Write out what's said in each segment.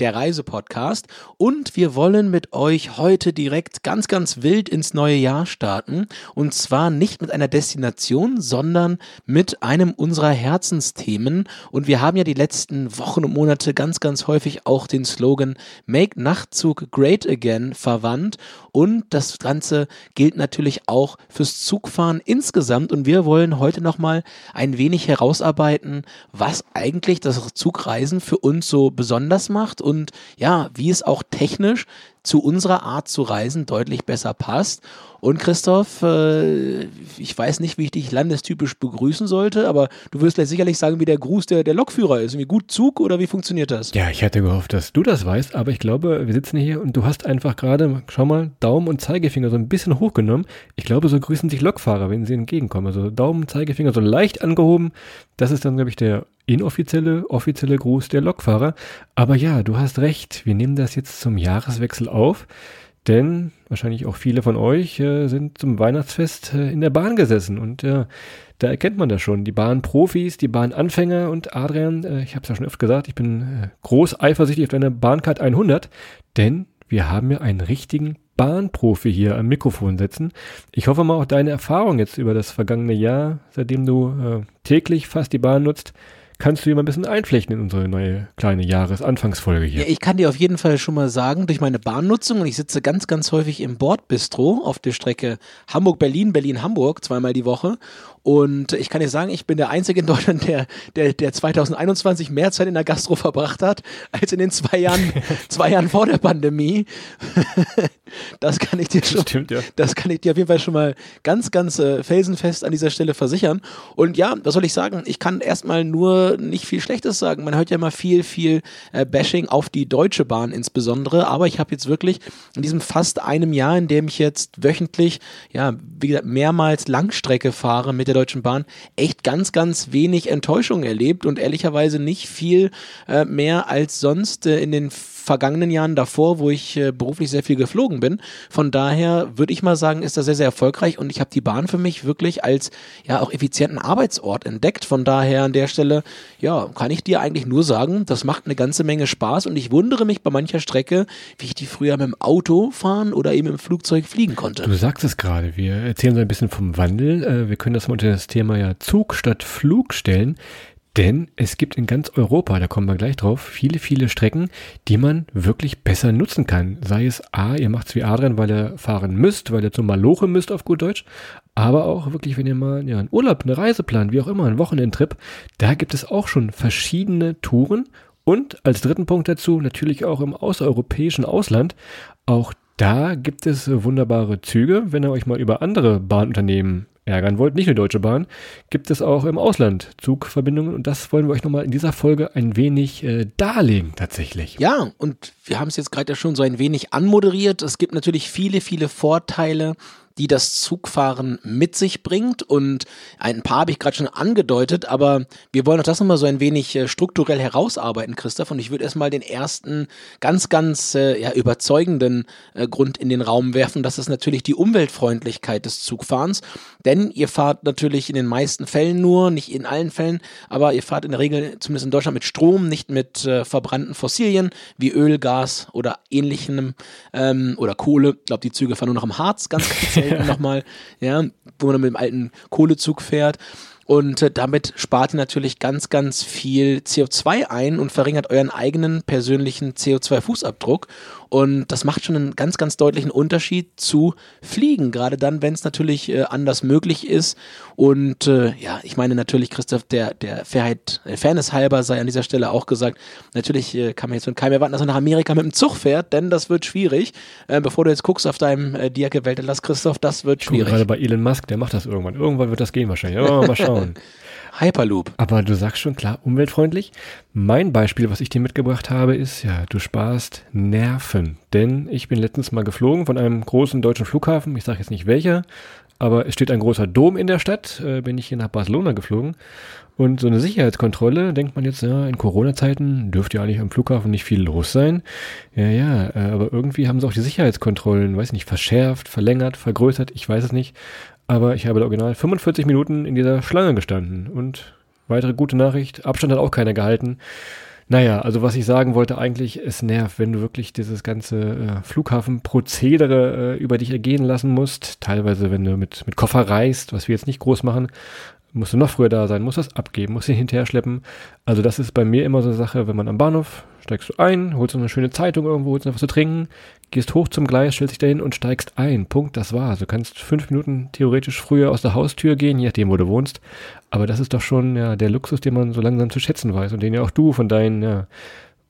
der Reisepodcast. Und wir wollen mit euch heute direkt ganz, ganz wild ins neue Jahr starten. Und zwar nicht mit einer Destination, sondern mit einem unserer Herzensthemen. Und wir haben ja die letzten Wochen und Monate ganz, ganz häufig auch den Slogan Make Nachtzug Great Again verwandt. Und das Ganze gilt natürlich auch fürs Zugfahren insgesamt. Und wir wollen heute nochmal ein wenig herausarbeiten, was eigentlich das Zugreisen für uns so besonders macht und ja, wie es auch technisch zu unserer Art zu reisen deutlich besser passt. Und Christoph, äh, ich weiß nicht, wie ich dich landestypisch begrüßen sollte, aber du wirst gleich sicherlich sagen, wie der Gruß der, der Lokführer ist. Wie gut Zug oder wie funktioniert das? Ja, ich hätte gehofft, dass du das weißt, aber ich glaube, wir sitzen hier und du hast einfach gerade, schau mal, Daumen und Zeigefinger so ein bisschen hochgenommen. Ich glaube, so grüßen sich Lokfahrer, wenn sie entgegenkommen. Also Daumen, Zeigefinger so leicht angehoben. Das ist dann, glaube ich, der inoffizielle, offizielle Gruß der Lokfahrer. Aber ja, du hast recht. Wir nehmen das jetzt zum Jahreswechsel auf. Denn wahrscheinlich auch viele von euch äh, sind zum Weihnachtsfest äh, in der Bahn gesessen. Und äh, da erkennt man das schon. Die Bahnprofis, die Bahnanfänger und Adrian, äh, ich habe es ja schon oft gesagt, ich bin äh, groß eifersüchtig auf deine Bahncard 100. Denn wir haben ja einen richtigen Bahnprofi hier am Mikrofon sitzen. Ich hoffe mal auch deine Erfahrung jetzt über das vergangene Jahr, seitdem du äh, täglich fast die Bahn nutzt, kannst du hier mal ein bisschen einflechten in unsere neue kleine Jahresanfangsfolge hier. Ja, ich kann dir auf jeden Fall schon mal sagen, durch meine Bahnnutzung und ich sitze ganz, ganz häufig im Bordbistro auf der Strecke Hamburg-Berlin, Berlin-Hamburg zweimal die Woche und ich kann dir sagen, ich bin der Einzige in Deutschland, der, der, der 2021 mehr Zeit in der Gastro verbracht hat, als in den zwei Jahren, zwei Jahren vor der Pandemie. das kann ich dir schon, Stimmt, ja. das kann ich dir auf jeden Fall schon mal ganz, ganz äh, felsenfest an dieser Stelle versichern. Und ja, was soll ich sagen? Ich kann erstmal nur nicht viel Schlechtes sagen. Man hört ja immer viel, viel äh, Bashing auf die Deutsche Bahn insbesondere. Aber ich habe jetzt wirklich in diesem fast einem Jahr, in dem ich jetzt wöchentlich, ja, wie gesagt, mehrmals Langstrecke fahre mit der Deutschen Bahn echt ganz, ganz wenig Enttäuschung erlebt und ehrlicherweise nicht viel äh, mehr als sonst äh, in den vergangenen Jahren davor, wo ich äh, beruflich sehr viel geflogen bin. Von daher würde ich mal sagen, ist das sehr, sehr erfolgreich und ich habe die Bahn für mich wirklich als ja auch effizienten Arbeitsort entdeckt. Von daher an der Stelle, ja, kann ich dir eigentlich nur sagen, das macht eine ganze Menge Spaß und ich wundere mich bei mancher Strecke, wie ich die früher mit dem Auto fahren oder eben im Flugzeug fliegen konnte. Du sagst es gerade, wir erzählen so ein bisschen vom Wandel. Äh, wir können das mal unter das Thema ja Zug statt Flug stellen. Denn es gibt in ganz Europa, da kommen wir gleich drauf, viele, viele Strecken, die man wirklich besser nutzen kann. Sei es A, ihr macht es wie Adrian, weil ihr fahren müsst, weil ihr zum Maloche müsst auf gut Deutsch, aber auch wirklich, wenn ihr mal ja, einen Urlaub, eine Reise plant, wie auch immer, einen Wochenendtrip, da gibt es auch schon verschiedene Touren und als dritten Punkt dazu natürlich auch im außereuropäischen Ausland. Auch da gibt es wunderbare Züge, wenn ihr euch mal über andere Bahnunternehmen ärgern wollt, nicht nur Deutsche Bahn, gibt es auch im Ausland Zugverbindungen und das wollen wir euch nochmal in dieser Folge ein wenig äh, darlegen tatsächlich. Ja, und wir haben es jetzt gerade ja schon so ein wenig anmoderiert. Es gibt natürlich viele, viele Vorteile die das Zugfahren mit sich bringt. Und ein paar habe ich gerade schon angedeutet, aber wir wollen auch das nochmal so ein wenig äh, strukturell herausarbeiten, Christoph. Und ich würde erstmal den ersten ganz, ganz äh, ja, überzeugenden äh, Grund in den Raum werfen. Das ist natürlich die Umweltfreundlichkeit des Zugfahrens. Denn ihr fahrt natürlich in den meisten Fällen nur, nicht in allen Fällen, aber ihr fahrt in der Regel, zumindest in Deutschland, mit Strom, nicht mit verbrannten Fossilien wie Öl, Gas oder ähnlichem ähm, oder Kohle. Ich glaube, die Züge fahren nur noch am Harz, ganz, ganz selten nochmal, ja, wo man mit dem alten Kohlezug fährt. Und äh, damit spart ihr natürlich ganz, ganz viel CO2 ein und verringert euren eigenen persönlichen CO2-Fußabdruck. Und das macht schon einen ganz, ganz deutlichen Unterschied zu Fliegen, gerade dann, wenn es natürlich äh, anders möglich ist. Und äh, ja, ich meine natürlich, Christoph, der, der Fairheit, äh, Fairness halber sei an dieser Stelle auch gesagt, natürlich äh, kann man jetzt von keinem erwarten, dass er nach Amerika mit dem Zug fährt, denn das wird schwierig. Äh, bevor du jetzt guckst auf deinem äh, Diake Weltatlas, Christoph, das wird schwierig. Gerade bei Elon Musk, der macht das irgendwann. Irgendwann wird das gehen wahrscheinlich. Oh, mal schauen. Hyperloop. Aber du sagst schon klar, umweltfreundlich. Mein Beispiel, was ich dir mitgebracht habe, ist ja, du sparst Nerven. Denn ich bin letztens mal geflogen von einem großen deutschen Flughafen. Ich sage jetzt nicht welcher, aber es steht ein großer Dom in der Stadt. Äh, bin ich hier nach Barcelona geflogen. Und so eine Sicherheitskontrolle, denkt man jetzt, ja, in Corona-Zeiten dürfte ja eigentlich am Flughafen nicht viel los sein. Ja, ja, äh, aber irgendwie haben sie auch die Sicherheitskontrollen, weiß nicht, verschärft, verlängert, vergrößert, ich weiß es nicht. Aber ich habe original 45 Minuten in dieser Schlange gestanden und weitere gute Nachricht, Abstand hat auch keiner gehalten. Naja, also was ich sagen wollte eigentlich, es nervt, wenn du wirklich dieses ganze äh, Flughafenprozedere äh, über dich ergehen lassen musst. Teilweise, wenn du mit, mit Koffer reist, was wir jetzt nicht groß machen, musst du noch früher da sein, musst das abgeben, musst ihn hinterher schleppen. Also das ist bei mir immer so eine Sache, wenn man am Bahnhof steigst du ein, holst noch eine schöne Zeitung irgendwo, holst noch was zu trinken, gehst hoch zum Gleis, stellst dich dahin und steigst ein. Punkt, das war's. Du kannst fünf Minuten theoretisch früher aus der Haustür gehen, je nachdem, wo du wohnst. Aber das ist doch schon ja, der Luxus, den man so langsam zu schätzen weiß und den ja auch du von deinen ja,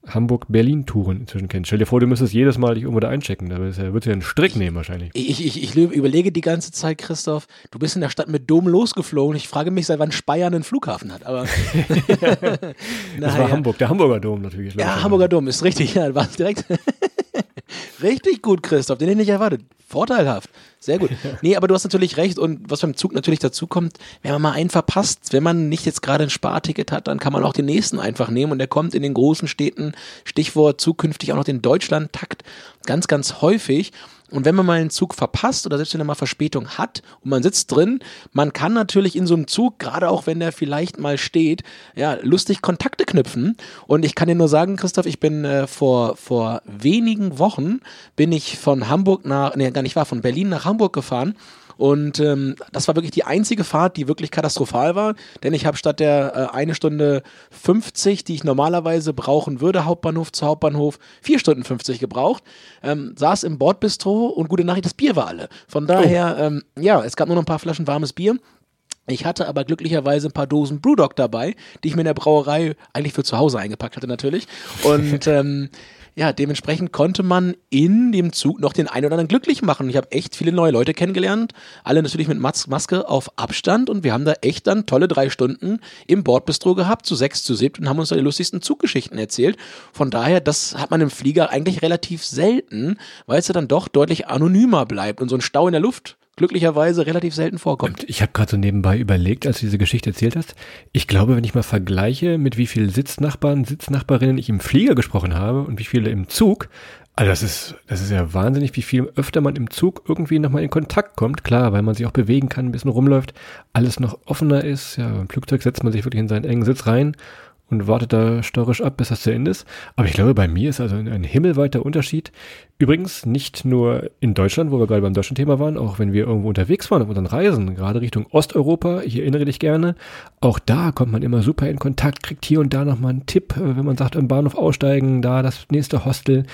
Hamburg-Berlin-Touren inzwischen kennst. Stell dir vor, du müsstest jedes Mal dich irgendwo da einchecken. Da würdest du ja einen Strick nehmen wahrscheinlich. Ich, ich, ich überlege die ganze Zeit, Christoph, du bist in der Stadt mit Dom losgeflogen. Ich frage mich, seit wann Speyer einen Flughafen hat. Aber das war ja. Hamburg, der Hamburger Dom natürlich. Ja, Hamburger Dom ist richtig. Ja, war direkt. richtig gut, Christoph, den hätte ich nicht erwartet. Vorteilhaft. Sehr gut. Nee, aber du hast natürlich recht und was beim Zug natürlich dazu kommt, wenn man mal einen verpasst, wenn man nicht jetzt gerade ein Sparticket hat, dann kann man auch den nächsten einfach nehmen und der kommt in den großen Städten, Stichwort zukünftig auch noch den Deutschland-Takt, ganz, ganz häufig. Und wenn man mal einen Zug verpasst oder selbst wenn er mal Verspätung hat und man sitzt drin, man kann natürlich in so einem Zug, gerade auch wenn der vielleicht mal steht, ja, lustig Kontakte knüpfen. Und ich kann dir nur sagen, Christoph, ich bin äh, vor, vor wenigen Wochen bin ich von Hamburg nach, nee, gar nicht wahr, von Berlin nach Hamburg gefahren und ähm, das war wirklich die einzige Fahrt, die wirklich katastrophal war, denn ich habe statt der äh, eine Stunde 50, die ich normalerweise brauchen würde, Hauptbahnhof zu Hauptbahnhof, vier Stunden 50 gebraucht, ähm, saß im Bordbistro und gute Nachricht, das Bier war alle. Von daher, oh. ähm, ja, es gab nur noch ein paar Flaschen warmes Bier. Ich hatte aber glücklicherweise ein paar Dosen Brewdog dabei, die ich mir in der Brauerei eigentlich für zu Hause eingepackt hatte natürlich. Und ähm, ja, dementsprechend konnte man in dem Zug noch den einen oder anderen glücklich machen. Ich habe echt viele neue Leute kennengelernt, alle natürlich mit Mas Maske auf Abstand und wir haben da echt dann tolle drei Stunden im Bordbistro gehabt, zu sechs, zu siebt und haben uns da die lustigsten Zuggeschichten erzählt. Von daher, das hat man im Flieger eigentlich relativ selten, weil es ja dann doch deutlich anonymer bleibt und so ein Stau in der Luft glücklicherweise relativ selten vorkommt. Ich habe gerade so nebenbei überlegt, als du diese Geschichte erzählt hast. Ich glaube, wenn ich mal vergleiche, mit wie vielen Sitznachbarn, Sitznachbarinnen ich im Flieger gesprochen habe und wie viele im Zug, also das ist, das ist ja wahnsinnig, wie viel öfter man im Zug irgendwie nochmal in Kontakt kommt. Klar, weil man sich auch bewegen kann, ein bisschen rumläuft, alles noch offener ist. Ja, im Flugzeug setzt man sich wirklich in seinen engen Sitz rein und wartet da störrisch ab, bis das zu Ende ist. Aber ich glaube, bei mir ist also ein himmelweiter Unterschied. Übrigens nicht nur in Deutschland, wo wir gerade beim deutschen Thema waren, auch wenn wir irgendwo unterwegs waren auf unseren Reisen, gerade Richtung Osteuropa, ich erinnere dich gerne, auch da kommt man immer super in Kontakt, kriegt hier und da nochmal einen Tipp, äh, wenn man sagt, im Bahnhof aussteigen, da das nächste Hostel.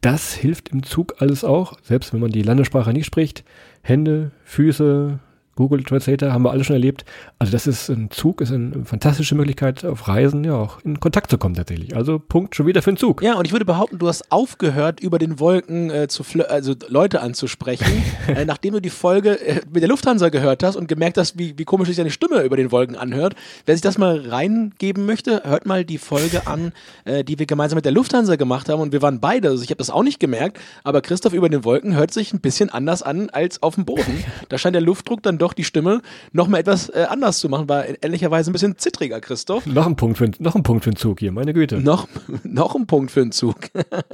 Das hilft im Zug alles auch, selbst wenn man die Landessprache nicht spricht. Hände, Füße, Google Translator haben wir alle schon erlebt. Also das ist ein Zug, ist eine fantastische Möglichkeit auf Reisen ja auch in Kontakt zu kommen tatsächlich. Also Punkt schon wieder für den Zug. Ja, und ich würde behaupten, du hast aufgehört, über den Wolken äh, zu also Leute anzusprechen, äh, nachdem du die Folge äh, mit der Lufthansa gehört hast und gemerkt hast, wie, wie komisch sich deine Stimme über den Wolken anhört. Wer sich das mal reingeben möchte, hört mal die Folge an, äh, die wir gemeinsam mit der Lufthansa gemacht haben und wir waren beide, also ich habe das auch nicht gemerkt, aber Christoph über den Wolken hört sich ein bisschen anders an als auf dem Boden. Da scheint der Luftdruck dann doch doch die Stimme noch mal etwas äh, anders zu machen. War ehrlicherweise ein bisschen zittriger, Christoph. Noch ein Punkt für, noch ein Punkt für den Zug hier, meine Güte. Noch, noch ein Punkt für den Zug.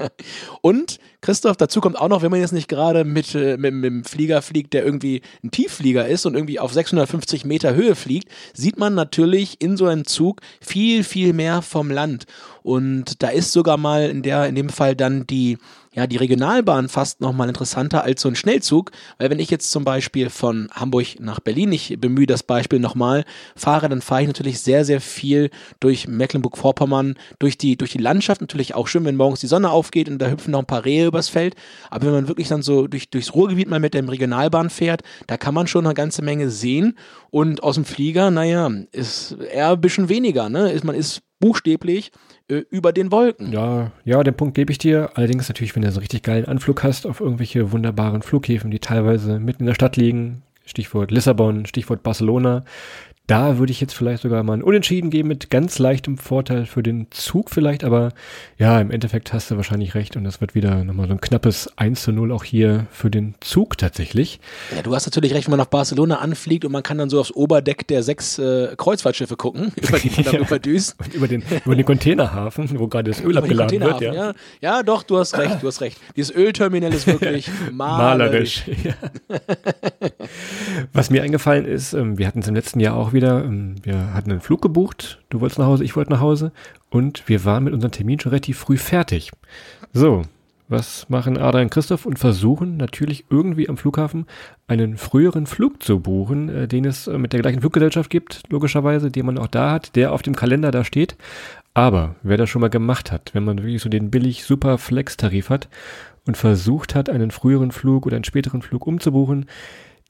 Und Christoph, dazu kommt auch noch, wenn man jetzt nicht gerade mit, äh, mit, mit dem Flieger fliegt, der irgendwie ein Tiefflieger ist und irgendwie auf 650 Meter Höhe fliegt, sieht man natürlich in so einem Zug viel, viel mehr vom Land. Und da ist sogar mal in der, in dem Fall dann die, ja, die Regionalbahn fast nochmal interessanter als so ein Schnellzug, weil wenn ich jetzt zum Beispiel von Hamburg nach Berlin, ich bemühe das Beispiel nochmal, fahre, dann fahre ich natürlich sehr, sehr viel durch Mecklenburg-Vorpommern, durch die, durch die Landschaft, natürlich auch schön, wenn morgens die Sonne aufgeht und da hüpfen noch ein paar Rehe übers Feld, aber wenn man wirklich dann so durch, durchs Ruhrgebiet mal mit der Regionalbahn fährt, da kann man schon eine ganze Menge sehen. Und aus dem Flieger, naja, ist eher ein bisschen weniger, ne? man ist buchstäblich äh, über den Wolken. Ja, ja, den Punkt gebe ich dir. Allerdings natürlich, wenn du so richtig geilen Anflug hast auf irgendwelche wunderbaren Flughäfen, die teilweise mitten in der Stadt liegen, Stichwort Lissabon, Stichwort Barcelona, Da würde ich jetzt vielleicht sogar mal ein Unentschieden geben mit ganz leichtem Vorteil für den Zug vielleicht, aber ja, im Endeffekt hast du wahrscheinlich recht und das wird wieder nochmal so ein knappes 1 zu 0 auch hier für den Zug tatsächlich. Ja, du hast natürlich recht, wenn man nach Barcelona anfliegt und man kann dann so aufs Oberdeck der sechs äh, Kreuzfahrtschiffe gucken, über die man dann Ja. überdüst. Und über den, über den Containerhafen, wo gerade das Öl Über abgeladen wird, ja. ja. ja, doch, du hast recht, du hast recht. Dieses Ölterminal ist wirklich malerisch. Malerisch. Ja. Was mir eingefallen ist, ähm, wir hatten es im letzten Jahr auch wieder, ähm, wir hatten einen Flug gebucht, du wolltest nach Hause, ich wollte nach Hause und wir waren mit unserem Termin schon relativ früh fertig. So, was machen Ada und Christoph und versuchen natürlich irgendwie am Flughafen einen früheren Flug zu buchen, äh, den es äh, mit der gleichen Fluggesellschaft gibt, logischerweise, den man auch da hat, der auf dem Kalender da steht. Aber wer das schon mal gemacht hat, wenn man wirklich so den billig super Flex-Tarif hat und versucht hat, einen früheren Flug oder einen späteren Flug umzubuchen,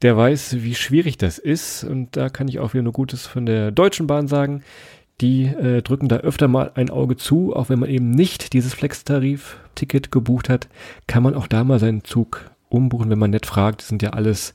der weiß, wie schwierig das ist. Und da kann ich auch wieder nur Gutes von der Deutschen Bahn sagen. Die äh, drücken da öfter mal ein Auge zu, auch wenn man eben nicht dieses Flex-Tarif-Ticket gebucht hat, kann man auch da mal seinen Zug umbuchen, wenn man nett fragt. Das sind ja alles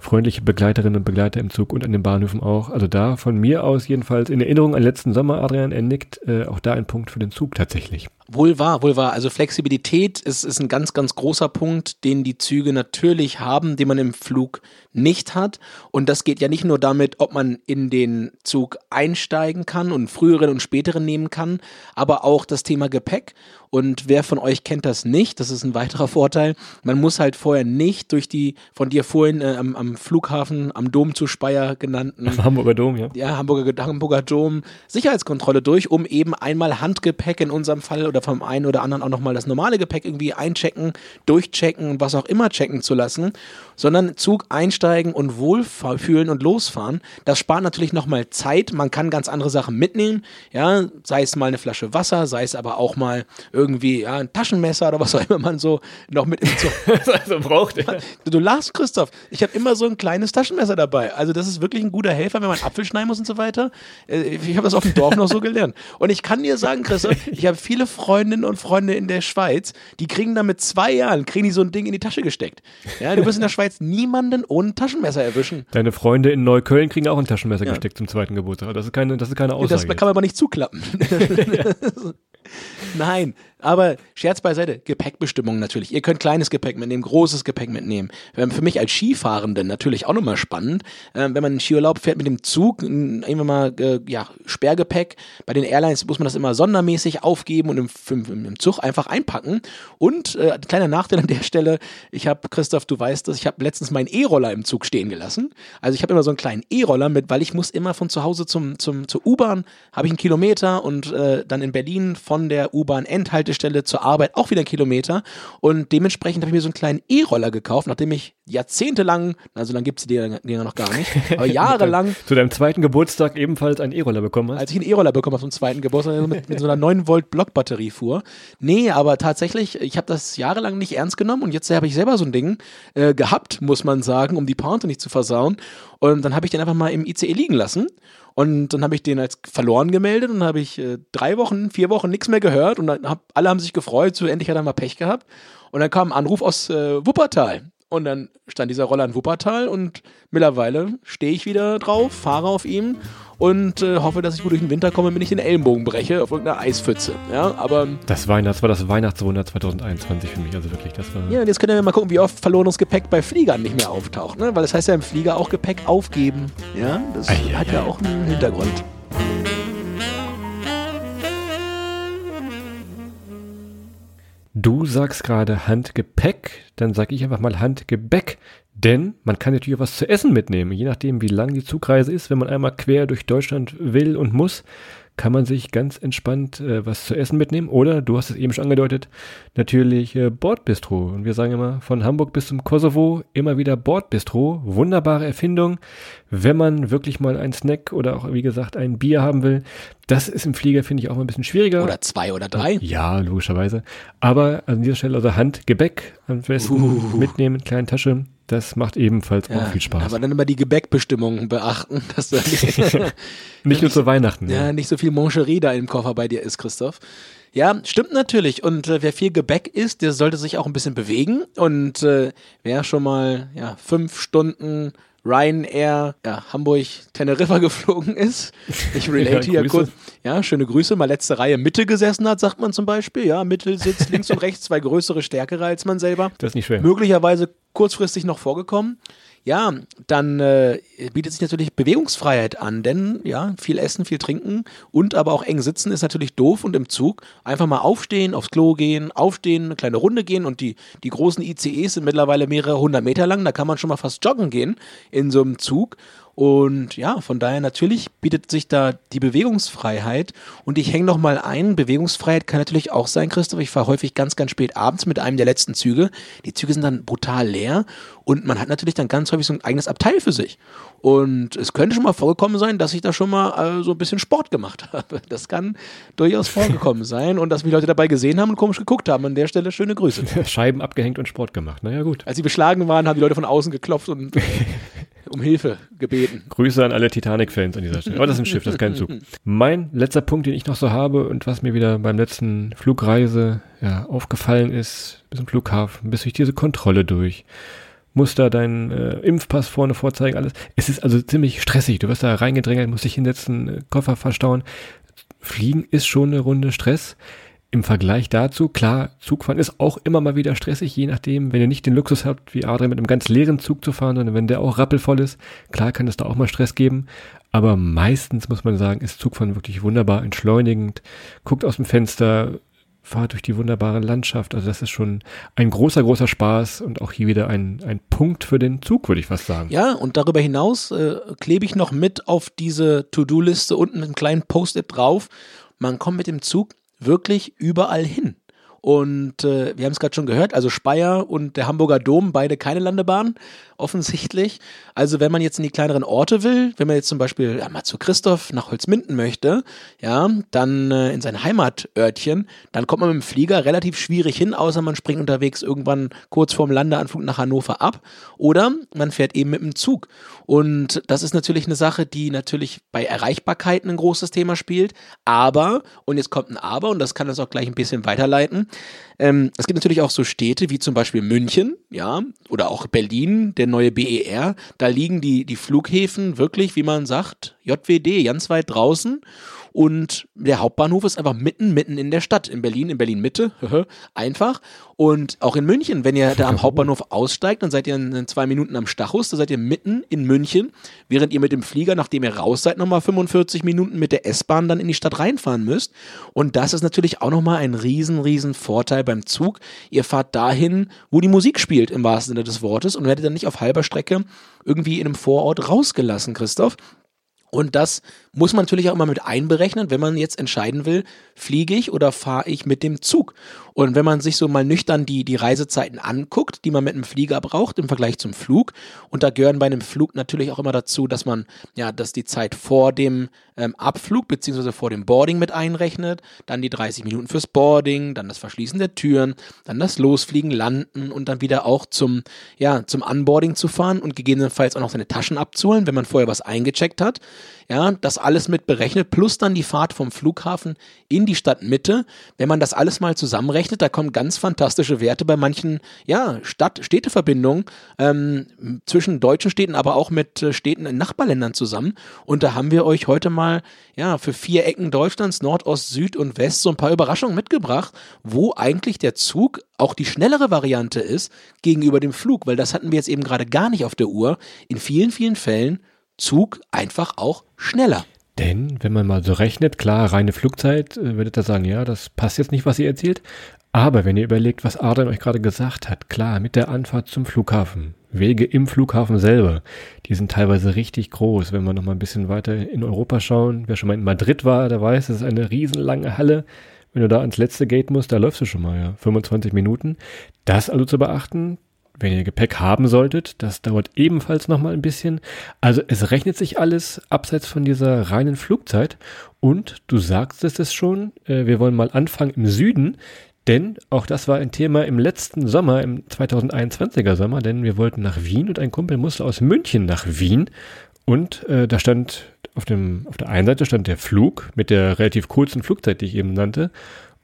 freundliche Begleiterinnen und Begleiter im Zug und an den Bahnhöfen auch. Also da von mir aus jedenfalls in Erinnerung an letzten Sommer, Adrian, er nickt, äh, auch da ein Punkt für den Zug tatsächlich. Wohl wahr, wohl wahr. Also Flexibilität ist, ist ein ganz, ganz großer Punkt, den die Züge natürlich haben, den man im Flug nicht hat. Und das geht ja nicht nur damit, ob man in den Zug einsteigen kann und früheren und späteren nehmen kann, aber auch das Thema Gepäck. Und wer von euch kennt das nicht, das ist ein weiterer Vorteil. Man muss halt vorher nicht durch die von dir vorhin äh, am, am Flughafen, am Dom zu Speyer genannten Am Hamburger Dom, ja. ja, Hamburger, Hamburger Dom Sicherheitskontrolle durch, um eben einmal Handgepäck in unserem Fall oder vom einen oder anderen auch nochmal das normale Gepäck irgendwie einchecken, durchchecken und was auch immer checken zu lassen, sondern Zug einsteigen und wohlfühlen und losfahren. Das spart natürlich nochmal Zeit. Man kann ganz andere Sachen mitnehmen, ja, sei es mal eine Flasche Wasser, sei es aber auch mal irgendwie ja, ein Taschenmesser oder was auch immer man so noch mit im Zug also braucht er. Du lachst, Christoph. Ich habe immer so ein kleines Taschenmesser dabei. Also das ist wirklich ein guter Helfer, wenn man Apfel schneiden muss und so weiter. Äh, Ich habe das auf dem Dorf noch so gelernt. Und ich kann dir sagen, Christoph, ich habe viele Freundinnen und Freunde in der Schweiz, die kriegen da mit zwei Jahren, kriegen die so ein Ding in die Tasche gesteckt. Ja, du wirst in der Schweiz niemanden ohne Taschenmesser erwischen. Deine Freunde in Neukölln kriegen auch ein Taschenmesser gesteckt zum zweiten Geburtstag. Das ist keine, das ist keine Das Aussage. kann man aber nicht zuklappen. Nein, aber Scherz beiseite, Gepäckbestimmung natürlich. Ihr könnt kleines Gepäck mitnehmen, großes Gepäck mitnehmen. Ähm, Für mich als Skifahrenden natürlich auch nochmal spannend, ähm, wenn man in Skiurlaub fährt mit dem Zug, irgendwann mal äh, ja, Sperrgepäck. Bei den Airlines muss man das immer sondermäßig aufgeben und im, im, im Zug einfach einpacken. Und äh, kleiner Nachteil an der Stelle, ich habe, Christoph, du weißt das, ich habe letztens meinen E-Roller im Zug stehen gelassen. Also ich habe immer so einen kleinen E-Roller mit, weil ich muss immer von zu Hause zum, zum, zur U-Bahn, habe ich einen Kilometer und äh, dann in Berlin von der U-Bahn-Endhaltestelle zur Arbeit auch wieder einen Kilometer. Und dementsprechend habe ich mir so einen kleinen E-Roller gekauft, nachdem ich jahrzehntelang, also dann gibt es die Dinger noch gar nicht, aber jahrelang Zu deinem zweiten Geburtstag ebenfalls einen E-Roller bekommen hast. als ich einen E-Roller bekommen habe zum zweiten Geburtstag also mit, mit so einer 9 Volt Blockbatterie fuhr. Nee, aber tatsächlich, ich habe das jahrelang nicht ernst genommen und jetzt habe ich selber so ein Ding äh, gehabt, muss man sagen, um die Pointe nicht zu versauen. Und dann habe ich den einfach mal im ICE liegen lassen. Und dann habe ich den als verloren gemeldet und habe ich äh, drei Wochen, vier Wochen nichts mehr gehört und dann hab, alle haben sich gefreut, so endlich hat er mal Pech gehabt. Und dann kam ein Anruf aus äh, Wuppertal. Und dann stand dieser Roller in Wuppertal und mittlerweile stehe ich wieder drauf, fahre auf ihm und äh, hoffe, dass ich gut durch den Winter komme, wenn ich den Ellenbogen breche auf irgendeiner Eispfütze. Ja, aber Das Weihnachts, das war das Weihnachtswunder 2021 für mich, also wirklich, das war. ja, und jetzt können wir mal gucken, wie oft verlorenes Gepäck bei Fliegern nicht mehr auftaucht, ne? Weil das heißt ja im Flieger auch Gepäck aufgeben. Ja, das ei, hat ja ei. auch einen Hintergrund. Du sagst gerade Handgepäck, dann sag ich einfach mal Handgebäck. Denn man kann natürlich auch was zu essen mitnehmen. Je nachdem, wie lang die Zugreise ist, wenn man einmal quer durch Deutschland will und muss, kann man sich ganz entspannt äh, was zu essen mitnehmen. Oder, du hast es eben schon angedeutet, natürlich äh, Bordbistro. Und wir sagen immer, von Hamburg bis zum Kosovo immer wieder Bordbistro. Wunderbare Erfindung, wenn man wirklich mal einen Snack oder auch, wie gesagt, ein Bier haben will. Das ist im Flieger, finde ich, auch mal ein bisschen schwieriger. Oder zwei oder drei. Ja, logischerweise. Aber an dieser Stelle also Handgebäck am besten mitnehmen, kleine Tasche. Das macht ebenfalls auch viel Spaß. Aber dann immer die Gebäckbestimmungen beachten, dass da nicht, Nicht nur zu Weihnachten. ja, nicht so viel Moncherie da im Koffer bei dir ist, Christoph. Ja, stimmt natürlich. Und äh, wer viel Gebäck isst, der sollte sich auch ein bisschen bewegen. Und äh, wer schon mal ja, fünf Stunden Ryanair ja, Hamburg Teneriffa geflogen ist. Ich relate Ja, hier kurz. Ja, schöne Grüße. Mal letzte Reihe Mitte gesessen hat, sagt man zum Beispiel. Ja, Mitte sitzt links und rechts zwei größere, stärkere als man selber. Das ist nicht schwer. Möglicherweise kurzfristig noch vorgekommen. Ja, dann äh, bietet sich natürlich Bewegungsfreiheit an, denn ja, viel essen, viel trinken und aber auch eng sitzen ist natürlich doof und im Zug einfach mal aufstehen, aufs Klo gehen, aufstehen, eine kleine Runde gehen und die, die großen ICEs sind mittlerweile mehrere hundert Meter lang, da kann man schon mal fast joggen gehen in so einem Zug. Und ja, von daher natürlich bietet sich da die Bewegungsfreiheit. Und ich hänge noch mal ein. Bewegungsfreiheit kann natürlich auch sein, Christoph. Ich fahre häufig ganz, ganz spät abends mit einem der letzten Züge. Die Züge sind dann brutal leer. Und man hat natürlich dann ganz häufig so ein eigenes Abteil für sich. Und es könnte schon mal vorgekommen sein, dass ich da schon mal äh, so ein bisschen Sport gemacht habe. Das kann durchaus vorgekommen sein. Und dass mich Leute dabei gesehen haben und komisch geguckt haben. An der Stelle schöne Grüße. Scheiben abgehängt und Sport gemacht. Naja, gut. Als sie beschlagen waren, haben die Leute von außen geklopft und um Hilfe gebeten. Grüße an alle Titanic-Fans an dieser Stelle. Aber das ist ein Schiff, das ist kein Zug. Mein letzter Punkt, den ich noch so habe und was mir wieder beim letzten Flugreise ja, aufgefallen ist, bis zum Flughafen, bis durch diese Kontrolle durch. Musst da deinen äh, Impfpass vorne vorzeigen, alles. Es ist also ziemlich stressig. Du wirst da reingedrängelt, musst dich hinsetzen, Koffer verstauen. Fliegen ist schon eine Runde Stress. Im Vergleich dazu, klar, Zugfahren ist auch immer mal wieder stressig, je nachdem, wenn ihr nicht den Luxus habt, wie Adrian mit einem ganz leeren Zug zu fahren, sondern wenn der auch rappelvoll ist, klar kann es da auch mal Stress geben. Aber meistens muss man sagen, ist Zugfahren wirklich wunderbar entschleunigend. Guckt aus dem Fenster, fahrt durch die wunderbare Landschaft. Also das ist schon ein großer, großer Spaß und auch hier wieder ein, ein Punkt für den Zug, würde ich fast sagen. Ja, und darüber hinaus äh, klebe ich noch mit auf diese To-Do-Liste unten mit einem kleinen Post-it drauf. Man kommt mit dem Zug wirklich überall hin. Und äh, wir haben es gerade schon gehört, also Speyer und der Hamburger Dom, beide keine Landebahn, offensichtlich. Also wenn man jetzt in die kleineren Orte will, wenn man jetzt zum Beispiel ja, mal zu Christoph nach Holzminden möchte, ja, dann äh, in sein Heimatörtchen, dann kommt man mit dem Flieger relativ schwierig hin, außer man springt unterwegs irgendwann kurz vorm Landeanflug nach Hannover ab. Oder man fährt eben mit dem Zug. Und das ist natürlich eine Sache, die natürlich bei Erreichbarkeiten ein großes Thema spielt. Aber, und jetzt kommt ein Aber, und das kann das auch gleich ein bisschen weiterleiten. Ähm, es gibt natürlich auch so Städte wie zum Beispiel München, ja, oder auch Berlin, der neue BER. Da liegen die, die Flughäfen wirklich, wie man sagt, JWD, ganz weit draußen. Und der Hauptbahnhof ist einfach mitten, mitten in der Stadt. In Berlin, in Berlin Mitte, einfach. Und auch in München, wenn ihr da am Hauptbahnhof aussteigt, dann seid ihr in zwei Minuten am Stachus, da seid ihr mitten in München, während ihr mit dem Flieger, nachdem ihr raus seid, nochmal 45 Minuten mit der S-Bahn dann in die Stadt reinfahren müsst. Und das ist natürlich auch nochmal ein riesen, riesen Vorteil beim Zug. Ihr fahrt dahin, wo die Musik spielt, im wahrsten Sinne des Wortes, und werdet dann nicht auf halber Strecke irgendwie in einem Vorort rausgelassen, Christoph. Und das muss man natürlich auch immer mit einberechnen, wenn man jetzt entscheiden will, fliege ich oder fahre ich mit dem Zug. Und wenn man sich so mal nüchtern die, die Reisezeiten anguckt, die man mit einem Flieger braucht im Vergleich zum Flug, und da gehören bei einem Flug natürlich auch immer dazu, dass man, ja, dass die Zeit vor dem ähm, Abflug beziehungsweise vor dem Boarding mit einrechnet, dann die 30 Minuten fürs Boarding, dann das Verschließen der Türen, dann das Losfliegen, Landen und dann wieder auch zum, ja, zum Unboarding zu fahren und gegebenenfalls auch noch seine Taschen abzuholen, wenn man vorher was eingecheckt hat. Ja, das alles mit berechnet, plus dann die Fahrt vom Flughafen in die Stadtmitte. Wenn man das alles mal zusammenrechnet, da kommen ganz fantastische Werte bei manchen, ja, Stadt-Städte-Verbindungen ähm, zwischen deutschen Städten, aber auch mit äh, Städten in Nachbarländern zusammen. Und da haben wir euch heute mal, ja, für vier Ecken Deutschlands, Nord, Ost, Süd und West, so ein paar Überraschungen mitgebracht, wo eigentlich der Zug auch die schnellere Variante ist gegenüber dem Flug, weil das hatten wir jetzt eben gerade gar nicht auf der Uhr. In vielen, vielen Fällen Zug einfach auch schneller. Denn, wenn man mal so rechnet, klar, reine Flugzeit, äh, würdet ihr sagen, ja, das passt jetzt nicht, was ihr erzählt. Aber wenn ihr überlegt, was Adrian euch gerade gesagt hat, klar, mit der Anfahrt zum Flughafen, Wege im Flughafen selber, die sind teilweise richtig groß. Wenn wir noch mal ein bisschen weiter in Europa schauen, wer schon mal in Madrid war, der weiß, es ist eine riesenlange Halle. Wenn du da ans letzte Gate musst, da läufst du schon mal, ja, 25 Minuten. Das also zu beachten, wenn ihr Gepäck haben solltet, das dauert ebenfalls nochmal ein bisschen. Also es rechnet sich alles abseits von dieser reinen Flugzeit. Und du sagst es schon, äh, wir wollen mal anfangen im Süden. Denn auch das war ein Thema im letzten Sommer, im 2021er Sommer, denn wir wollten nach Wien und ein Kumpel musste aus München nach Wien. Und äh, da stand auf, dem, auf der einen Seite stand der Flug mit der relativ kurzen Flugzeit, die ich eben nannte.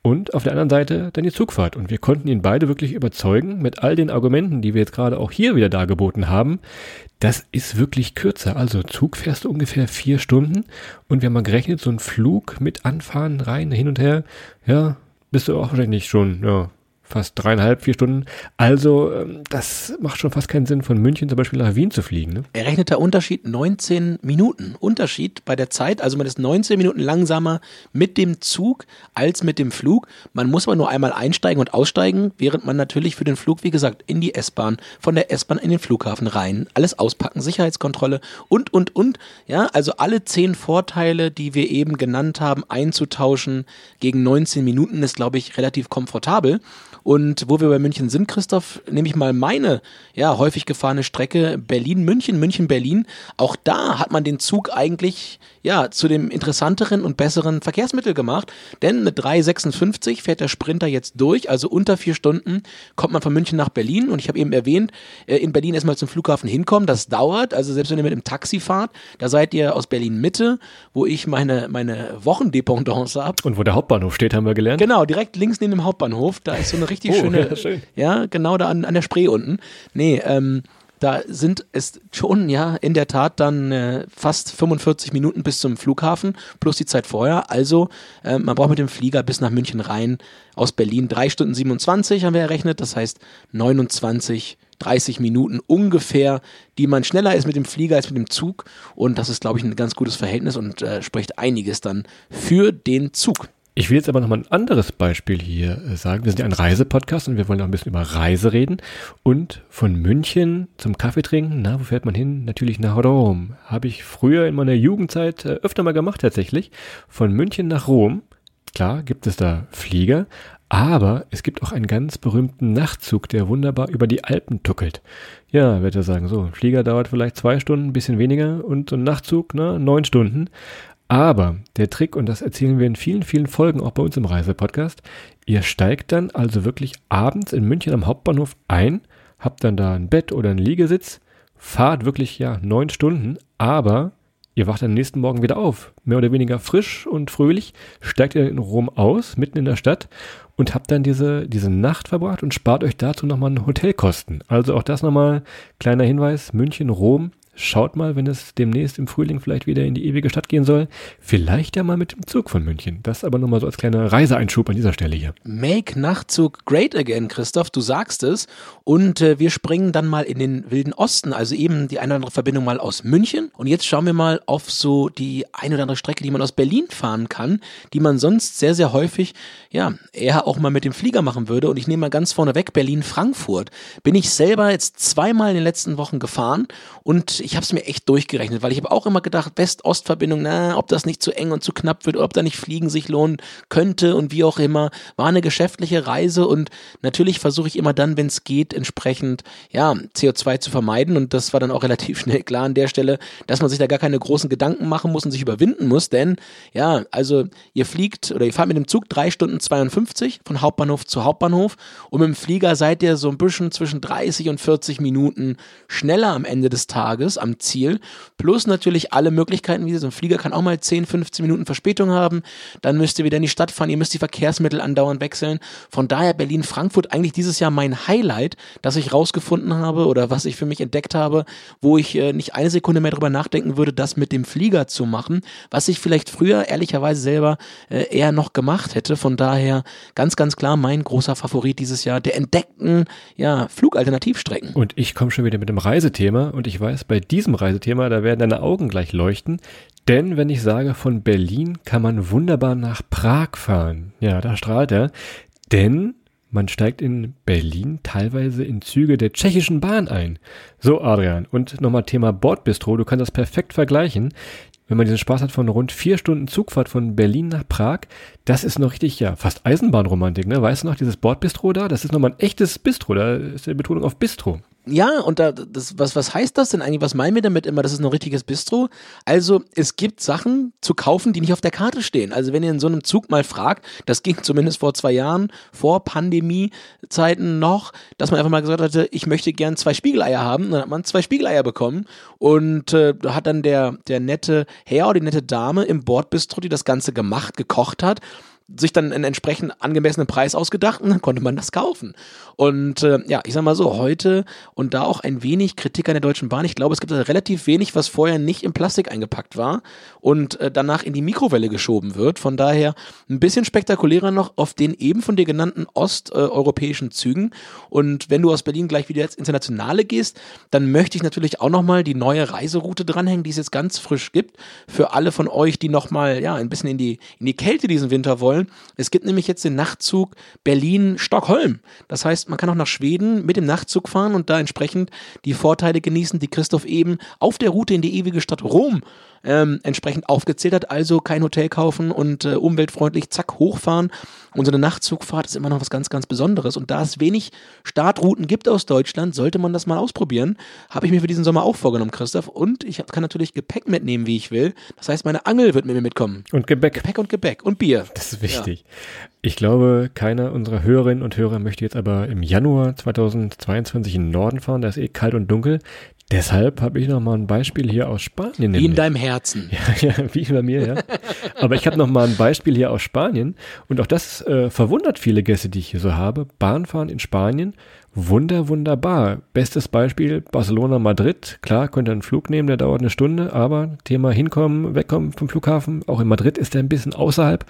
Und auf der anderen Seite dann die Zugfahrt. Und wir konnten ihn beide wirklich überzeugen mit all den Argumenten, die wir jetzt gerade auch hier wieder dargeboten haben. Das ist wirklich kürzer. Also Zug fährst du ungefähr vier Stunden und wir haben mal gerechnet, so ein Flug mit Anfahren rein, hin und her, ja, bist du auch wahrscheinlich schon, ja, fast dreieinhalb, vier Stunden. Also ähm, das macht schon fast keinen Sinn, von München zum Beispiel nach Wien zu fliegen. Ne? Errechneter Unterschied 19 Minuten. Unterschied bei der Zeit. Also man ist 19 Minuten langsamer mit dem Zug als mit dem Flug. Man muss aber nur einmal einsteigen und aussteigen, während man natürlich für den Flug, wie gesagt, in die S-Bahn, von der S-Bahn in den Flughafen rein, alles auspacken, Sicherheitskontrolle und, und, und. Ja, also alle zehn Vorteile, die wir eben genannt haben, einzutauschen gegen 19 Minuten ist, glaube ich, relativ komfortabel. Und wo wir bei München sind, Christoph, nehme ich mal meine ja häufig gefahrene Strecke Berlin-München, München-Berlin. Auch da hat man den Zug eigentlich ja zu dem interessanteren und besseren Verkehrsmittel gemacht, denn mit 3,56 fährt der Sprinter jetzt durch, also unter vier Stunden kommt man von München nach Berlin und ich habe eben erwähnt, äh, in Berlin erstmal zum Flughafen hinkommen, das dauert, also selbst wenn ihr mit dem Taxi fahrt, da seid ihr aus Berlin Mitte, wo ich meine meine Wochendependance habe. Und wo der Hauptbahnhof steht, haben wir gelernt. Genau, direkt links neben dem Hauptbahnhof, da ist so eine richtig Oh, schöne, ja, schön. ja, genau da an, an der Spree unten. Nee, ähm, da sind es schon, ja, in der Tat dann äh, fast 45 Minuten bis zum Flughafen, plus die Zeit vorher. Also, äh, man braucht mit dem Flieger bis nach München rein aus Berlin 3 Stunden 27 haben wir errechnet, das heißt 29, 30 Minuten ungefähr, die man schneller ist mit dem Flieger als mit dem Zug. Und das ist, glaube ich, ein ganz gutes Verhältnis und äh, spricht einiges dann für den Zug. Ich will jetzt aber noch mal ein anderes Beispiel hier äh, sagen. Wir sind ja ein Reisepodcast und wir wollen auch ein bisschen über Reise reden. Und von München zum Kaffee trinken, na, wo fährt man hin? Natürlich nach Rom. Habe ich früher in meiner Jugendzeit äh, öfter mal gemacht tatsächlich. Von München nach Rom. Klar gibt es da Flieger, aber es gibt auch einen ganz berühmten Nachtzug, der wunderbar über die Alpen tuckelt. Ja, wird er sagen, so, ein Flieger dauert vielleicht zwei Stunden, ein bisschen weniger und so ein Nachtzug, na, neun Stunden. Aber der Trick, und das erzählen wir in vielen, vielen Folgen auch bei uns im Reisepodcast, ihr steigt dann also wirklich abends in München am Hauptbahnhof ein, habt dann da ein Bett oder einen Liegesitz, fahrt wirklich ja neun Stunden, aber ihr wacht am nächsten Morgen wieder auf, mehr oder weniger frisch und fröhlich, steigt ihr in Rom aus, mitten in der Stadt und habt dann diese, diese Nacht verbracht und spart euch dazu nochmal Hotelkosten. Also auch das nochmal kleiner Hinweis, München, Rom, Schaut mal, wenn es demnächst im Frühling vielleicht wieder in die ewige Stadt gehen soll, vielleicht ja mal mit dem Zug von München. Das aber nur mal so als kleiner Reiseeinschub an dieser Stelle hier. Make Nachtzug great again, Christoph, du sagst es. Und äh, wir springen dann mal in den Wilden Osten, also eben die eine oder andere Verbindung mal aus München. Und jetzt schauen wir mal auf so die eine oder andere Strecke, die man aus Berlin fahren kann, die man sonst sehr, sehr häufig, ja, eher auch mal mit dem Flieger machen würde. Und ich nehme mal ganz vorne weg Berlin-Frankfurt. Bin ich selber jetzt zweimal in den letzten Wochen gefahren und ich habe es mir echt durchgerechnet, weil ich habe auch immer gedacht, West-Ost-Verbindung, na, ob das nicht zu eng und zu knapp wird, ob da nicht Fliegen sich lohnen könnte und wie auch immer. War eine geschäftliche Reise und natürlich versuche ich immer dann, wenn es geht, entsprechend ja CO2 zu vermeiden. Und das war dann auch relativ schnell klar an der Stelle, dass man sich da gar keine großen Gedanken machen muss und sich überwinden muss, denn ja, also ihr fliegt oder ihr fahrt mit dem Zug drei Stunden 52 von Hauptbahnhof zu Hauptbahnhof und mit dem Flieger seid ihr so ein bisschen zwischen 30 und 40 Minuten schneller am Ende des Tages am Ziel. Plus natürlich alle Möglichkeiten, wie so ein Flieger kann auch mal 10, 15 Minuten Verspätung haben. Dann müsst ihr wieder in die Stadt fahren, ihr müsst die Verkehrsmittel andauernd wechseln. Von daher Berlin-Frankfurt eigentlich dieses Jahr mein Highlight, das ich rausgefunden habe oder was ich für mich entdeckt habe, wo ich äh, nicht eine Sekunde mehr drüber nachdenken würde, das mit dem Flieger zu machen, was ich vielleicht früher ehrlicherweise selber äh, eher noch gemacht hätte. Von daher ganz, ganz klar mein großer Favorit dieses Jahr, der entdeckten ja, Flugalternativstrecken. Und ich komme schon wieder mit dem Reisethema und ich weiß, bei diesem Reisethema, da werden deine Augen gleich leuchten. Denn wenn ich sage, von Berlin kann man wunderbar nach Prag fahren. Ja, da strahlt er. Denn man steigt in Berlin teilweise in Züge der tschechischen Bahn ein. So, Adrian. Und nochmal Thema Bordbistro. Du kannst das perfekt vergleichen. Wenn man diesen Spaß hat von rund vier Stunden Zugfahrt von Berlin nach Prag, das ist noch richtig, ja, fast Eisenbahnromantik, ne? Weißt du noch, dieses Bordbistro da? Das ist nochmal ein echtes Bistro. Da ist die Betonung auf Bistro. Ja, und da, das, was, was heißt das denn eigentlich? Was meinen wir damit immer? Das ist ein richtiges Bistro. Also, es gibt Sachen zu kaufen, die nicht auf der Karte stehen. Also, wenn ihr in so einem Zug mal fragt, das ging zumindest vor zwei Jahren, vor Pandemie-Zeiten noch, dass man einfach mal gesagt hatte, ich möchte gern zwei Spiegeleier haben. Dann hat man zwei Spiegeleier bekommen. Und äh, da hat dann der, der nette Herr oder die nette Dame im Bordbistro, die das Ganze gemacht, gekocht hat, sich dann einen entsprechend angemessenen Preis ausgedacht und dann konnte man das kaufen. Und äh, ja, ich sag mal so, heute und da auch ein wenig Kritik an der Deutschen Bahn. Ich glaube, es gibt da relativ wenig, was vorher nicht in Plastik eingepackt war und äh, danach in die Mikrowelle geschoben wird. Von daher ein bisschen spektakulärer noch auf den eben von dir genannten osteuropäischen Zügen. Und wenn du aus Berlin gleich wieder jetzt internationale gehst, dann möchte ich natürlich auch nochmal die neue Reiseroute dranhängen, die es jetzt ganz frisch gibt. Für alle von euch, die nochmal ja, ein bisschen in die, in die Kälte diesen Winter wollen. Es gibt nämlich jetzt den Nachtzug Berlin-Stockholm. Das heißt, man kann auch nach Schweden mit dem Nachtzug fahren und da entsprechend die Vorteile genießen, die Christoph eben auf der Route in die ewige Stadt Rom ähm, entsprechend aufgezählt hat. Also kein Hotel kaufen und äh, umweltfreundlich zack hochfahren. Und so eine Nachtzugfahrt ist immer noch was ganz, ganz Besonderes. Und da es wenig Startrouten gibt aus Deutschland, sollte man das mal ausprobieren. Habe ich mir für diesen Sommer auch vorgenommen, Christoph. Und ich kann natürlich Gepäck mitnehmen, wie ich will. Das heißt, meine Angel wird mit mir mitkommen. Und Gebäck. Gepäck und Gebäck und Bier. Das ist wichtig. Ja. Ich glaube, keiner unserer Hörerinnen und Hörer möchte jetzt aber im Januar 2022 in den Norden fahren. Da ist eh kalt und dunkel. Deshalb habe ich noch mal ein Beispiel hier aus Spanien. Wie in deinem Herzen. Ja, ja wie bei mir, ja. Aber ich habe noch mal ein Beispiel hier aus Spanien. Und auch das äh, verwundert viele Gäste, die ich hier so habe. Bahnfahren in Spanien, wunder, wunderbar. Bestes Beispiel Barcelona, Madrid. Klar, könnt ihr einen Flug nehmen, der dauert eine Stunde. Aber Thema hinkommen, wegkommen vom Flughafen. Auch in Madrid ist der ein bisschen außerhalb.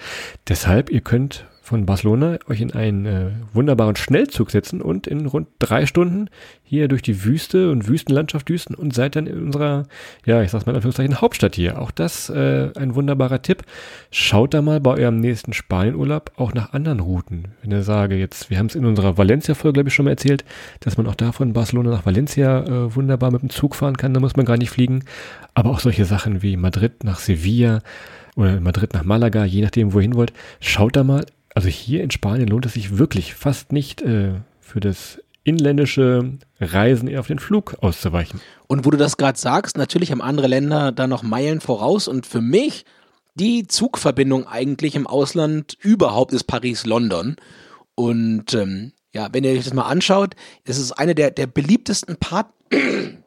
Deshalb, ihr könnt von Barcelona euch in einen äh, wunderbaren Schnellzug setzen und in rund drei Stunden hier durch die Wüste und Wüstenlandschaft düsten und seid dann in unserer, ja, ich sag's mal in Anführungszeichen, Hauptstadt hier. Auch das äh, ein wunderbarer Tipp. Schaut da mal bei eurem nächsten Spanienurlaub auch nach anderen Routen. Wenn ihr sage jetzt, wir haben es in unserer Valencia-Folge, glaube ich, schon mal erzählt, dass man auch da von Barcelona nach Valencia äh, wunderbar mit dem Zug fahren kann, da muss man gar nicht fliegen. Aber auch solche Sachen wie Madrid nach Sevilla oder Madrid nach Malaga, je nachdem, wohin wollt, schaut da mal also hier in Spanien lohnt es sich wirklich fast nicht äh, für das inländische Reisen eher auf den Flug auszuweichen. Und wo du das gerade sagst, natürlich haben andere Länder da noch Meilen voraus und für mich die Zugverbindung eigentlich im Ausland überhaupt ist Paris-London. Und ähm, ja, wenn ihr euch das mal anschaut, das ist eine der, der beliebtesten Part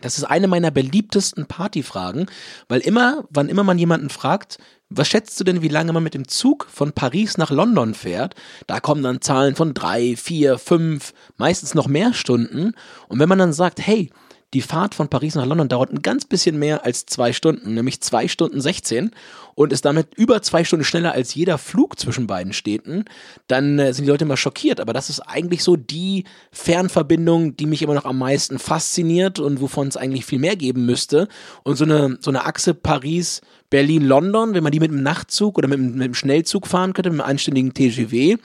das ist eine meiner beliebtesten Partyfragen, weil immer, wann immer man jemanden fragt, was schätzt du denn, wie lange man mit dem Zug von Paris nach London fährt? Da kommen dann Zahlen von drei, vier, fünf, meistens noch mehr Stunden. Und wenn man dann sagt, hey, die Fahrt von Paris nach London dauert ein ganz bisschen mehr als zwei Stunden, nämlich zwei Stunden 16 und ist damit über zwei Stunden schneller als jeder Flug zwischen beiden Städten, dann äh, sind die Leute immer schockiert. Aber das ist eigentlich so die Fernverbindung, die mich immer noch am meisten fasziniert und wovon es eigentlich viel mehr geben müsste. Und so eine, so eine Achse Paris, Berlin, London, wenn man die mit einem Nachtzug oder mit, mit einem Schnellzug fahren könnte, mit einem anständigen TGW,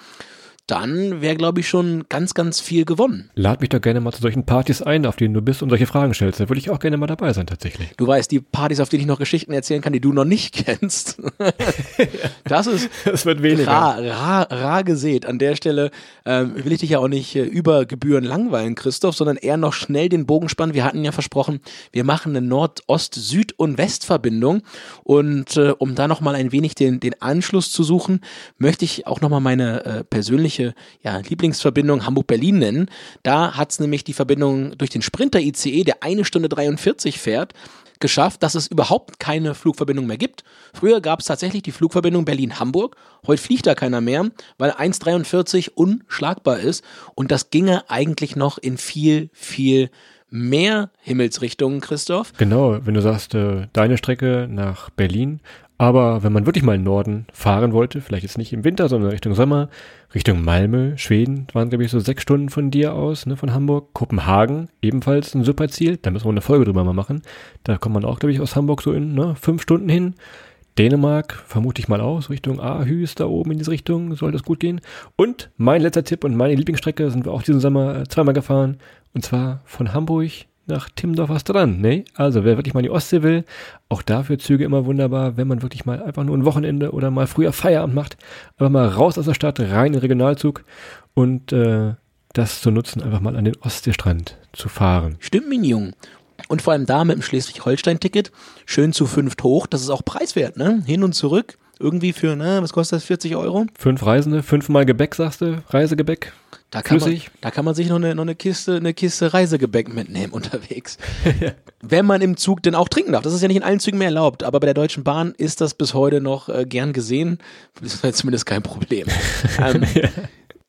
dann wäre, glaube ich, schon ganz, ganz viel gewonnen. Lad mich doch gerne mal zu solchen Partys ein, auf denen du bist und solche Fragen stellst. Da würde ich auch gerne mal dabei sein, tatsächlich. Du weißt, die Partys, auf denen ich noch Geschichten erzählen kann, die du noch nicht kennst. das ist das wird weniger. Rar, rar, rar gesät. An der Stelle ähm, will ich dich ja auch nicht äh, über Gebühren langweilen, Christoph, sondern eher noch schnell den Bogen spannen. Wir hatten ja versprochen, wir machen eine Nord-Ost-, Süd- und Westverbindung. Und äh, um da nochmal ein wenig den, den Anschluss zu suchen, möchte ich auch nochmal meine äh, persönliche persönliche ja, Lieblingsverbindung Hamburg-Berlin nennen. Da hat es nämlich die Verbindung durch den Sprinter-ICE, der eine Stunde 43 fährt, geschafft, dass es überhaupt keine Flugverbindung mehr gibt. Früher gab es tatsächlich die Flugverbindung Berlin-Hamburg. Heute fliegt da keiner mehr, weil 1,43 unschlagbar ist. Und das ginge eigentlich noch in viel, viel mehr Himmelsrichtungen, Christoph. Genau, wenn du sagst, äh, deine Strecke nach Berlin aber wenn man wirklich mal in Norden fahren wollte, vielleicht jetzt nicht im Winter, sondern Richtung Sommer, Richtung Malmö, Schweden, waren glaube ich so sechs Stunden von dir aus, ne, von Hamburg. Kopenhagen, ebenfalls ein super Ziel. Da müssen wir eine Folge drüber mal machen. Da kommt man auch, glaube ich, aus Hamburg so in ne, fünf Stunden hin. Dänemark, vermute ich mal aus, Richtung Aarhus, da oben in diese Richtung, soll das gut gehen. Und mein letzter Tipp und meine Lieblingsstrecke sind wir auch diesen Sommer äh, zweimal gefahren. Und zwar von Hamburg nach Timmendorfer Strand, ne? Also, wer wirklich mal in die Ostsee will, auch dafür Züge immer wunderbar, wenn man wirklich mal einfach nur ein Wochenende oder mal früher Feierabend macht, einfach mal raus aus der Stadt, rein in den Regionalzug und äh, das zu nutzen, einfach mal an den Ostseestrand zu fahren. Stimmt, Minion. Und vor allem da mit dem Schleswig-Holstein-Ticket, schön zu fünft hoch, das ist auch preiswert, ne? Hin und zurück irgendwie für, ne, was kostet das, 40 Euro? Fünf Reisende, fünfmal Gebäck, sagst du, Reisegebäck. Da kann, man, da kann man sich noch eine, noch eine Kiste, eine Kiste Reisegebäck mitnehmen unterwegs. Wenn man im Zug denn auch trinken darf. Das ist ja nicht in allen Zügen mehr erlaubt, aber bei der Deutschen Bahn ist das bis heute noch äh, gern gesehen. Das ist zumindest kein Problem. ähm,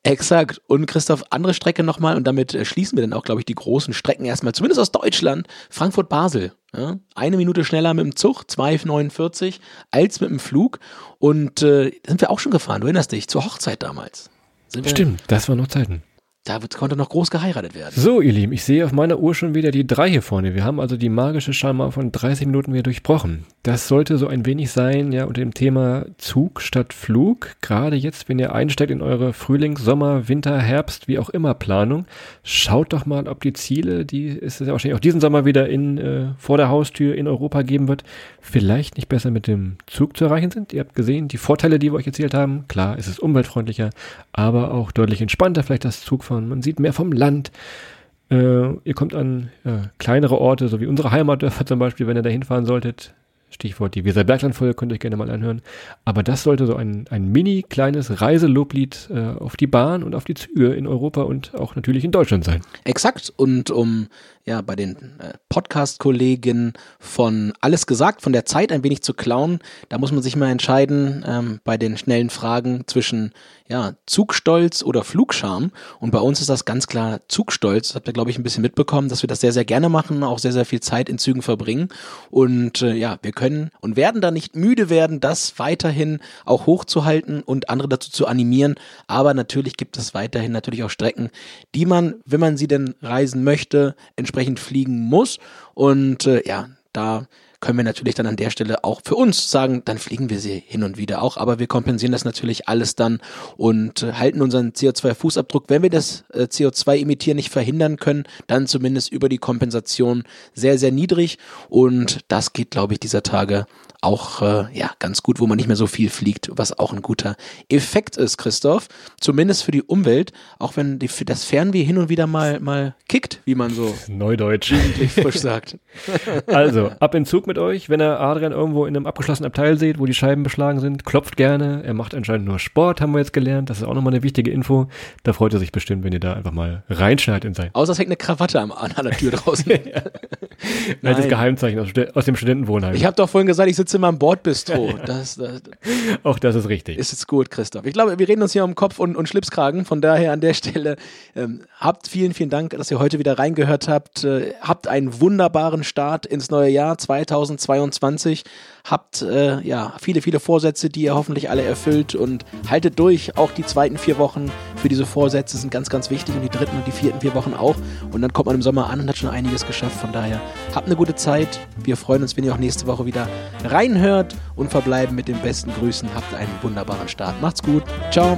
Exakt. Und Christoph, andere Strecke nochmal und damit äh, schließen wir dann auch, glaube ich, die großen Strecken erstmal, zumindest aus Deutschland. Frankfurt-Basel. Ja? Eine Minute schneller mit dem Zug, 2,49 als mit dem Flug. Und äh, sind wir auch schon gefahren, du erinnerst dich, zur Hochzeit damals. Stimmt, das waren noch Zeiten. Da konnte noch groß geheiratet werden. So, ihr Lieben, ich sehe auf meiner Uhr schon wieder die drei hier vorne. Wir haben also die magische Scheinbar von 30 Minuten wieder durchbrochen. Das sollte so ein wenig sein, ja, unter dem Thema Zug statt Flug. Gerade jetzt, wenn ihr einsteigt in eure Frühlings-, Sommer-, Winter-, Herbst-, wie auch immer Planung, schaut doch mal, ob die Ziele, die es ja wahrscheinlich auch diesen Sommer wieder in, äh, vor der Haustür in Europa geben wird, vielleicht nicht besser mit dem Zug zu erreichen sind. Ihr habt gesehen, die Vorteile, die wir euch erzählt haben. Klar, es ist umweltfreundlicher, aber auch deutlich entspannter vielleicht das Zugfahren. Man sieht mehr vom Land. Äh, ihr kommt an ja, kleinere Orte, so wie unsere Heimatdörfer zum Beispiel, wenn ihr da hinfahren solltet. Stichwort die Weserbergland-Folge könnt ihr euch gerne mal anhören. Aber das sollte so ein, ein mini kleines Reiseloblied äh, auf die Bahn und auf die Züge in Europa und auch natürlich in Deutschland sein. Exakt. Und um ja bei den äh, Podcast-Kollegen von Alles gesagt, von der Zeit ein wenig zu klauen, da muss man sich mal entscheiden ähm, bei den schnellen Fragen zwischen ja, Zugstolz oder Flugscham. Und bei uns ist das ganz klar Zugstolz. Das habt ihr, glaube ich, ein bisschen mitbekommen, dass wir das sehr, sehr gerne machen, auch sehr, sehr viel Zeit in Zügen verbringen. Und äh, ja, wir können und werden da nicht müde werden, das weiterhin auch hochzuhalten und andere dazu zu animieren. Aber natürlich gibt es weiterhin natürlich auch Strecken, die man, wenn man sie denn reisen möchte, entsprechend fliegen muss. Und äh, ja, da können wir natürlich dann an der Stelle auch für uns sagen, dann fliegen wir sie hin und wieder auch, aber wir kompensieren das natürlich alles dann und äh, halten unseren CO2-Fußabdruck, wenn wir das äh, CO2-Emittieren nicht verhindern können, dann zumindest über die Kompensation sehr, sehr niedrig. Und das geht, glaube ich, dieser Tage auch äh, ja ganz gut, wo man nicht mehr so viel fliegt, was auch ein guter Effekt ist, Christoph. Zumindest für die Umwelt, auch wenn die, das Fernweh hin und wieder mal mal kickt, wie man so Neudeutsch. frisch sagt. Also, ab in Zug mit euch. Wenn ihr Adrian irgendwo in einem abgeschlossenen Abteil seht, wo die Scheiben beschlagen sind, klopft gerne. Er macht anscheinend nur Sport, haben wir jetzt gelernt. Das ist auch nochmal eine wichtige Info. Da freut er sich bestimmt, wenn ihr da einfach mal reinschneidet in sein Außer es hängt eine Krawatte am, an der Tür draußen. altes Nein. Geheimzeichen aus, aus dem Studentenwohnheim. Ich habe doch vorhin gesagt, ich sitze immer im Bordbistro. Das, das auch das ist richtig. ist jetzt gut, Christoph. Ich glaube, wir reden uns hier um Kopf und, und Schlipskragen. Von daher an der Stelle ähm, habt vielen, vielen Dank, dass ihr heute wieder reingehört habt. Äh, habt einen wunderbaren Start ins neue Jahr 2022. Habt äh, ja viele, viele Vorsätze, die ihr hoffentlich alle erfüllt und haltet durch. Auch die zweiten vier Wochen für diese Vorsätze sind ganz, ganz wichtig und die dritten und die vierten vier Wochen auch. Und dann kommt man im Sommer an und hat schon einiges geschafft. Von daher habt eine gute Zeit. Wir freuen uns, wenn ihr auch nächste Woche wieder reinhört und verbleiben mit den besten Grüßen. Habt einen wunderbaren Start. Macht's gut. Ciao.